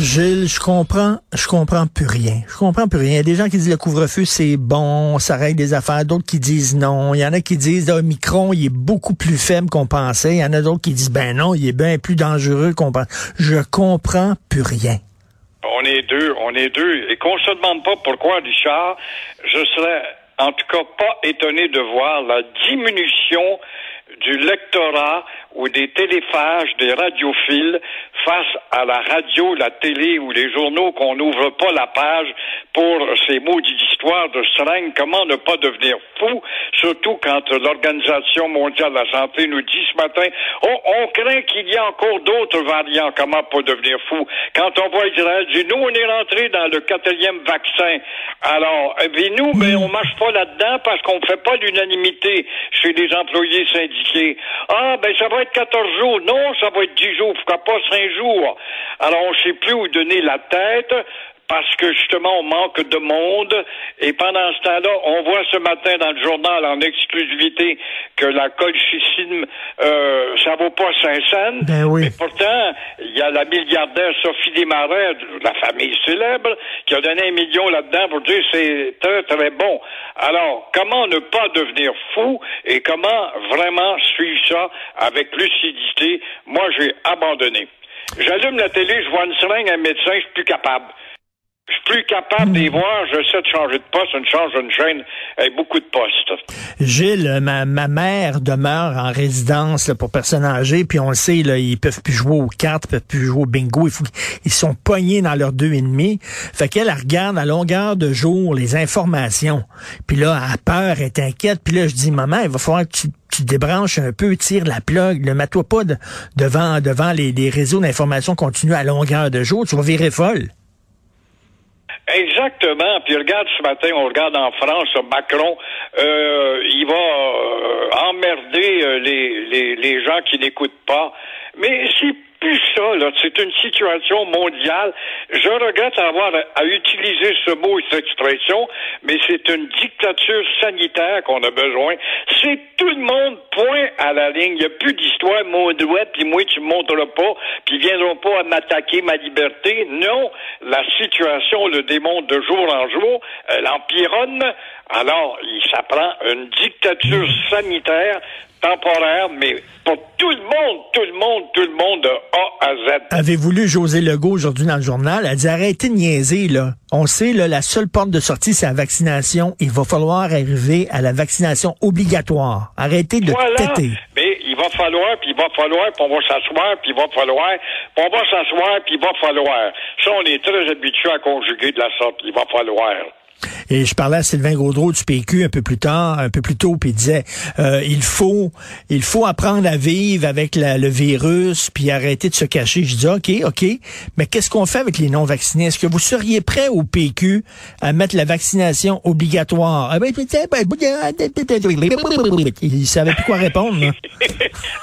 Gilles, je comprends, je comprends plus rien. Je comprends plus rien. Il y a des gens qui disent le couvre-feu, c'est bon, ça règle des affaires. D'autres qui disent non. Il y en a qui disent, le Micron, il est beaucoup plus faible qu'on pensait. Il y en a d'autres qui disent, ben non, il est bien plus dangereux qu'on pense. Je comprends plus rien. On est deux, on est deux. Et qu'on se demande pas pourquoi, Richard, je serais en tout cas pas étonné de voir la diminution du lectorat ou des téléphages des radiophiles face à la radio, la télé ou les journaux qu'on n'ouvre pas la page pour ces maudites histoires de seringue. Comment ne pas devenir fou, surtout quand l'Organisation mondiale de la santé nous dit ce matin, oh, on craint qu'il y a encore d'autres variants. Comment pas devenir fou? Quand on voit Israël dire, nous, on est rentré dans le quatrième vaccin. Alors, bien, nous, mais on marche pas là-dedans parce qu'on fait pas l'unanimité chez les employés syndiqués. Ah, ben, ça va être 14 jours. Non, ça va être 10 jours. Pourquoi pas 5 jours? Alors, on sait plus où donner la tête parce que justement on manque de monde et pendant ce temps-là, on voit ce matin dans le journal en exclusivité que la colchicine euh, ça vaut pas 500. Ben oui. Mais pourtant, il y a la milliardaire Sophie Desmarais, de la famille célèbre, qui a donné un million là-dedans pour dire c'est très très bon. Alors, comment ne pas devenir fou et comment vraiment suivre ça avec lucidité? Moi, j'ai abandonné. J'allume la télé, je vois une seringue, un médecin, je suis plus capable. Je suis plus capable d'y voir, j'essaie de changer de poste, une change d'une chaîne avec beaucoup de postes. Gilles, ma, ma mère demeure en résidence là, pour personnes âgées, puis on le sait, là, ils peuvent plus jouer aux cartes, ils peuvent plus jouer au bingo, ils sont pognés dans leurs deux et demi. Fait qu'elle elle regarde à longueur de jour les informations. Puis là, elle a peur, elle est inquiète. Puis là, je dis, maman, il va falloir que tu tu débranches un peu, tire la plug, ne mets-toi pas de- devant, devant les, réseaux d'information continue à longueur de jour, tu vas virer folle. Exactement. Puis regarde ce matin, on regarde en France, Macron, euh, il va euh, emmerder euh, les gens qui n'écoutent pas. Mais c'est plus ça, là. C'est une situation mondiale. Je regrette avoir à utiliser ce mot et cette expression, mais c'est une dictature sanitaire qu'on a besoin. C'est tout le monde point à la ligne. Il n'y a plus d'histoire, mon doigt, puis moi, tu me montres pas, puis ils viendront pas à m'attaquer ma liberté. Non, la situation le démontre de jour en jour. Elle empironne. Alors, il s'apprend une dictature sanitaire temporaire, mais pour tout le monde, tout le monde, tout le monde de A à Z. Avez-vous lu José Legault aujourd'hui dans le journal? Elle dit arrêtez de niaiser, là. On sait, là, la seule porte de sortie, c'est la vaccination. Il va falloir arriver à la vaccination obligatoire. Arrêtez de Voilà. têter. Mais va falloir, puis il va falloir, puis on va s'asseoir, puis il va falloir, puis on va s'asseoir, puis il va falloir. Ça, on est très habitué à conjuguer de la sorte. Il va falloir. Et je parlais à Sylvain Gaudreau du PQ un peu plus tard, un peu plus tôt, puis il disait euh, il faut il faut apprendre à vivre avec la- le virus, puis arrêter de se cacher. Je dis OK, OK, mais qu'est-ce qu'on fait avec les non vaccinés Est-ce que vous seriez prêt au PQ à mettre la vaccination obligatoire? Ah ben, il savait plus quoi répondre. là.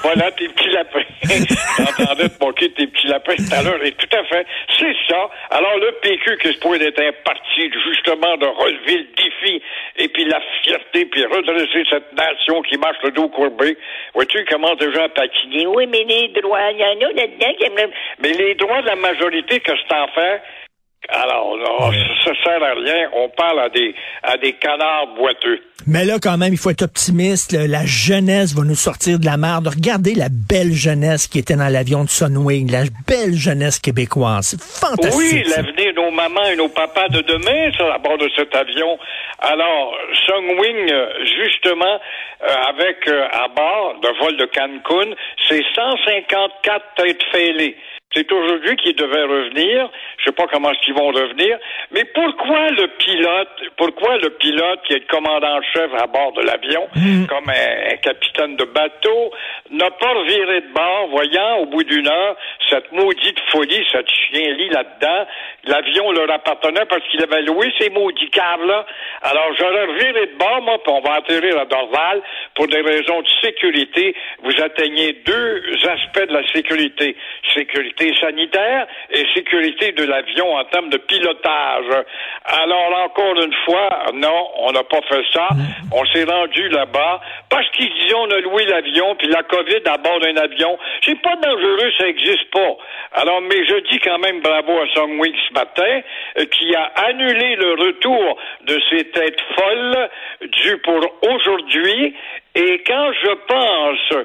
voilà tes petits lapins. J'entendais te moquer tes petits lapins tout à l'heure. Et tout à fait. C'est ça. Alors, le PQ, qui se pourrait être un parti, justement, de relever le défi, et puis la fierté, puis redresser cette nation qui marche le dos courbé. Vois-tu comment déjà à patiner? Oui, mais les droits, il y en a là-dedans qui aiment Mais les droits de la majorité, que c'est en fait? Alors, là, ça, ça sert à rien. On parle à des, à des canards boiteux. Mais là, quand même, il faut être optimiste. La jeunesse va nous sortir de la merde. Regardez la belle jeunesse qui était dans l'avion de Sunwing, la belle jeunesse québécoise. C'est fantastique. Oui, l'avenir de nos mamans et nos papas de demain, ça, à bord de cet avion. Alors, Sungwing, euh, justement, euh, avec euh, à bord de vol de Cancun, c'est 154 têtes fêlées. C'est aujourd'hui qu'ils devaient revenir. Je sais pas comment ils vont revenir. Mais pourquoi le pilote, pourquoi le pilote qui est le commandant-chef à bord de l'avion, Mm. comme un, un capitaine de bateau, n'a pas reviré de bord, voyant au bout d'une heure cette maudite folie, cette chien-lit là-dedans? L'avion leur appartenait parce qu'il avait loué ces maudits câbles-là. Alors j'aurais reviré de bord, moi, puis on va atterrir à Dorval pour des raisons de sécurité. Vous atteignez deux aspects de la sécurité. Sécurité sanitaire et sécurité de l'avion en termes de pilotage. Alors, encore une fois, non, on n'a pas fait ça. On s'est rendu là-bas parce qu'ils disaient on a loué l'avion, puis la COVID à bord d'un avion. C'est pas dangereux, ça existe pas. Alors, mais je dis quand même bravo à Songwing ce matin, euh, qui a annulé le retour de ces têtes folles dues pour aujourd'hui. Et quand je pense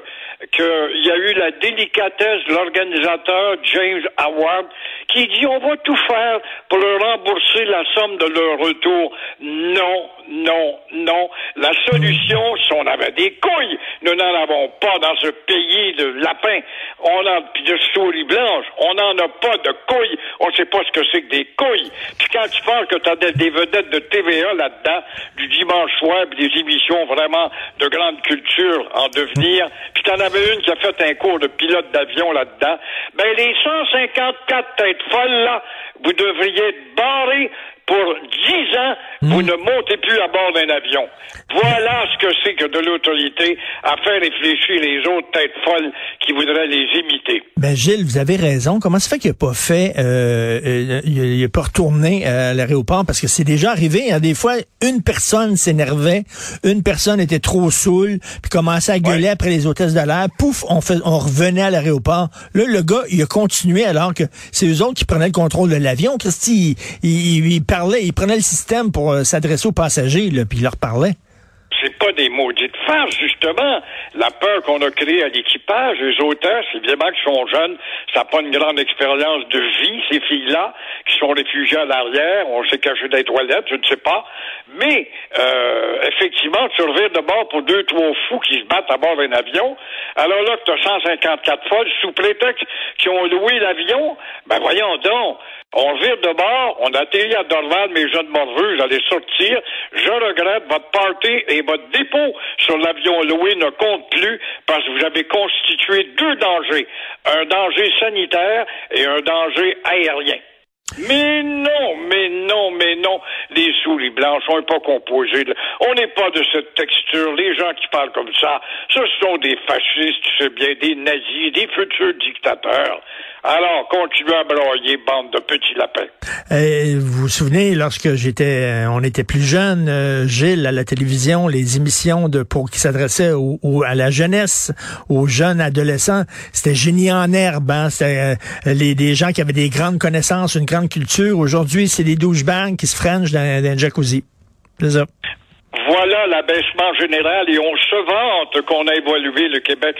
qu'il y a eu la délicatesse de l'organisateur James Howard qui dit on va tout faire pour rembourser la somme de leur retour. Non, non, non. La solution, si on avait des couilles, nous n'en avons pas dans ce pays de lapins. On a de souris blanches. On n'en a pas de couilles. On ne sait pas ce que c'est que des couilles. Puis quand tu penses que tu as des, des vedettes de TVA là-dedans, du dimanche soir, puis des émissions vraiment de grande culture en devenir, puis t'en avais une qui a fait un cours de pilote d'avion là-dedans, ben les 154 têtes folles là, vous devriez être barrés pour 10 ans, vous ne montez plus à bord d'un avion. Voilà ce que c'est que de l'autorité à faire réfléchir les autres têtes folles qui voudraient les imiter. Ben Gilles, vous avez raison. Comment ça fait qu'il n'a pas fait, euh, euh, il n'a pas retourné à l'aéroport? Parce que c'est déjà arrivé. Hein, des fois, une personne s'énervait, une personne était trop saoule, puis commençait à gueuler Ouais. après les hôtesses de l'air. Pouf, on fait, on revenait à l'aéroport. Là, le gars, il a continué alors que c'est eux autres qui prenaient le contrôle de l'avion. Christy, il, il, il parlait, il prenait le système pour euh, s'adresser aux passagers, là, puis il leur parlait. c'est pas des maudites farces, justement. La peur qu'on a créée à l'équipage, les hôtesses, évidemment, qui sont jeunes, ça n'a pas une grande expérience de vie, ces filles-là, qui sont réfugiées à l'arrière, on s'est caché les toilettes, je ne sais pas. Mais, euh, effectivement, tu revires de bord pour deux, trois fous qui se battent à bord d'un avion. Alors là, que tu as 154 folles, sous prétexte qui ont loué l'avion, ben voyons donc. On vire de bord, on atterrit à Dorval, mes jeunes morveux, j'allais sortir. Je regrette, votre party et votre dépôt sur l'avion loué ne compte plus parce que vous avez constitué deux dangers. Un danger sanitaire et un danger aérien. Mais non, mais non, mais non. Les souris blanches, on n'est pas composés. On n'est pas de cette texture. Les gens qui parlent comme ça, ce sont des fascistes, tu sais bien, des nazis, des futurs dictateurs. Alors, continuez à broyer, bande de petits lapins. Euh, vous vous souvenez, lorsque j'étais, euh, on était plus jeune, euh, Gilles, à la télévision, les émissions de pour qui s'adressaient au, au- à la jeunesse, aux jeunes adolescents, c'était génie en herbe. Hein? C'était euh, les, des gens qui avaient des grandes connaissances, une grande culture. Aujourd'hui, c'est des douchebags qui se frangent dans, dans un jacuzzi. C'est ça. Voilà l'abaissement général et on se vante qu'on a évolué le Québec.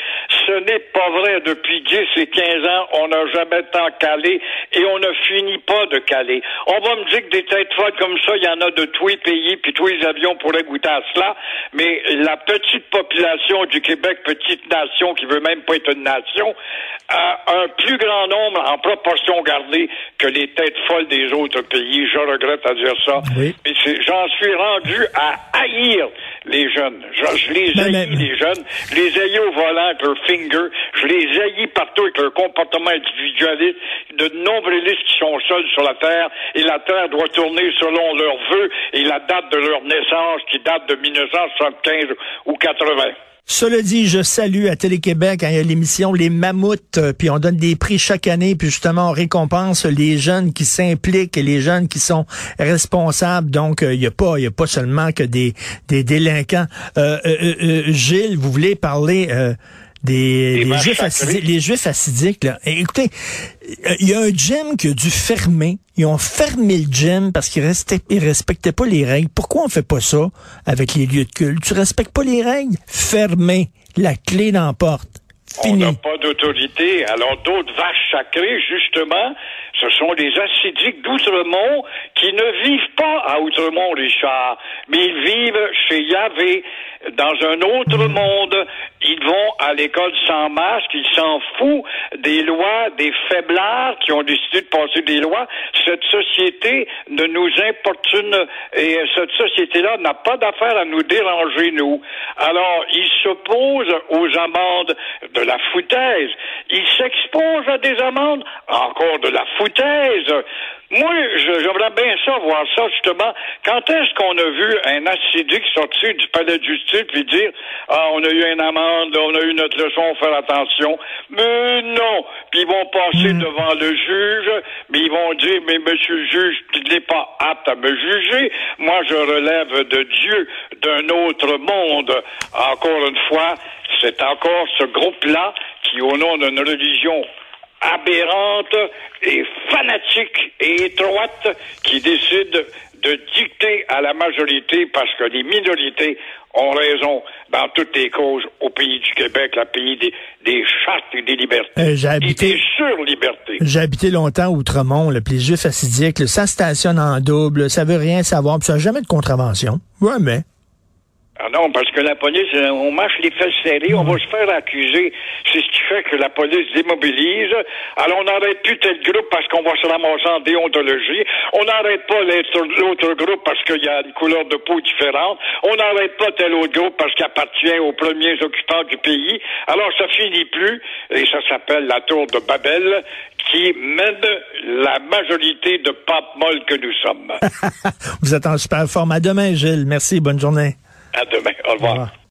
Ce n'est pas vrai. Depuis 10 et 15 ans, on n'a jamais tant calé et on ne finit pas de caler. On va me dire que des têtes folles comme ça, il y en a de tous les pays, puis tous les avions pourraient goûter à cela, mais la petite population du Québec, petite nation qui veut même pas être une nation, a un plus grand nombre en proportion gardée que les têtes folles des autres pays. Je regrette à dire ça. Oui. Mais j'en suis rendu à haïr les jeunes. Je, je les Ben, haïs, mais- les jeunes. Je les haïs au volant avec leur finger. Je les haïs partout avec leur comportement individualiste. De nombrilistes qui sont seuls sur la Terre. Et la Terre doit tourner selon leurs vœux et la date de leur naissance qui date de 1975 ou 80. Cela dit, je salue à Télé-Québec, hein, il y a l'émission Les Mammouths, euh, puis on donne des prix chaque année, puis justement on récompense les jeunes qui s'impliquent et les jeunes qui sont responsables. Donc euh, il n'y a pas, a pas seulement que des des délinquants. Euh, Gilles, vous voulez parler des, juifs sacrées. acidiques, les juifs acidiques. Là. Et écoutez, il y a un gym qui a dû fermer. Ils ont fermé le gym parce qu'ils ils respectaient pas les règles. Pourquoi on fait pas ça avec les lieux de culte? Tu respectes pas les règles? Fermez. La clé dans la porte. On Fini. n'a pas d'autorité. Alors, d'autres vaches sacrées, justement, ce sont les acidiques d'Outremont qui ne vivent pas à Outremont, Richard, mais ils vivent chez Yahvé, dans un autre monde. À l'école sans masque, ils s'en foutent des lois, des faiblards qui ont décidé de passer des lois. Cette société ne nous importune et cette société-là n'a pas d'affaire à nous déranger, nous. Alors, ils s'opposent aux amendes de la foutaise. Ils s'exposent à des amendes, encore de la foutaise. Moi, j'aimerais bien ça, voir ça, justement. Quand est-ce qu'on a vu un acidique sortir du palais de justice puis dire, ah, on a eu une amende, on a eu notre leçon, faire attention. Mais non. Puis ils vont passer devant le juge, mais ils vont dire, mais monsieur le juge, il n'est pas apte à me juger. Moi, je relève de Dieu, d'un autre monde. Encore une fois, c'est encore ce groupe-là qui, au nom d'une religion aberrante et fanatique et étroite qui décide de dicter à la majorité parce que les minorités ont raison dans toutes les causes au pays du Québec, le pays des, des chartes et des libertés. Euh, j'ai habité, et des sur-libertés. J'ai habité longtemps à Outremont, le les Juifs acidiques, là, ça stationne en double, ça veut rien savoir, puis ça n'a jamais de contravention. Ouais, mais... Ah non, parce que la police, euh, on marche les fesses serrées, on va se faire accuser. C'est ce qui fait que la police démobilise. Alors, on n'arrête plus tel groupe parce qu'on va se ramasser en déontologie. On n'arrête pas l'autre groupe parce qu'il y a une couleur de peau différente. On n'arrête pas tel autre groupe parce qu'il appartient aux premiers occupants du pays. Alors, ça finit plus, et ça s'appelle la tour de Babel, qui mène la majorité de pape molles que nous sommes. Vous êtes en super forme. À demain, Gilles. Merci. Bonne journée. À demain. Au revoir. Au revoir.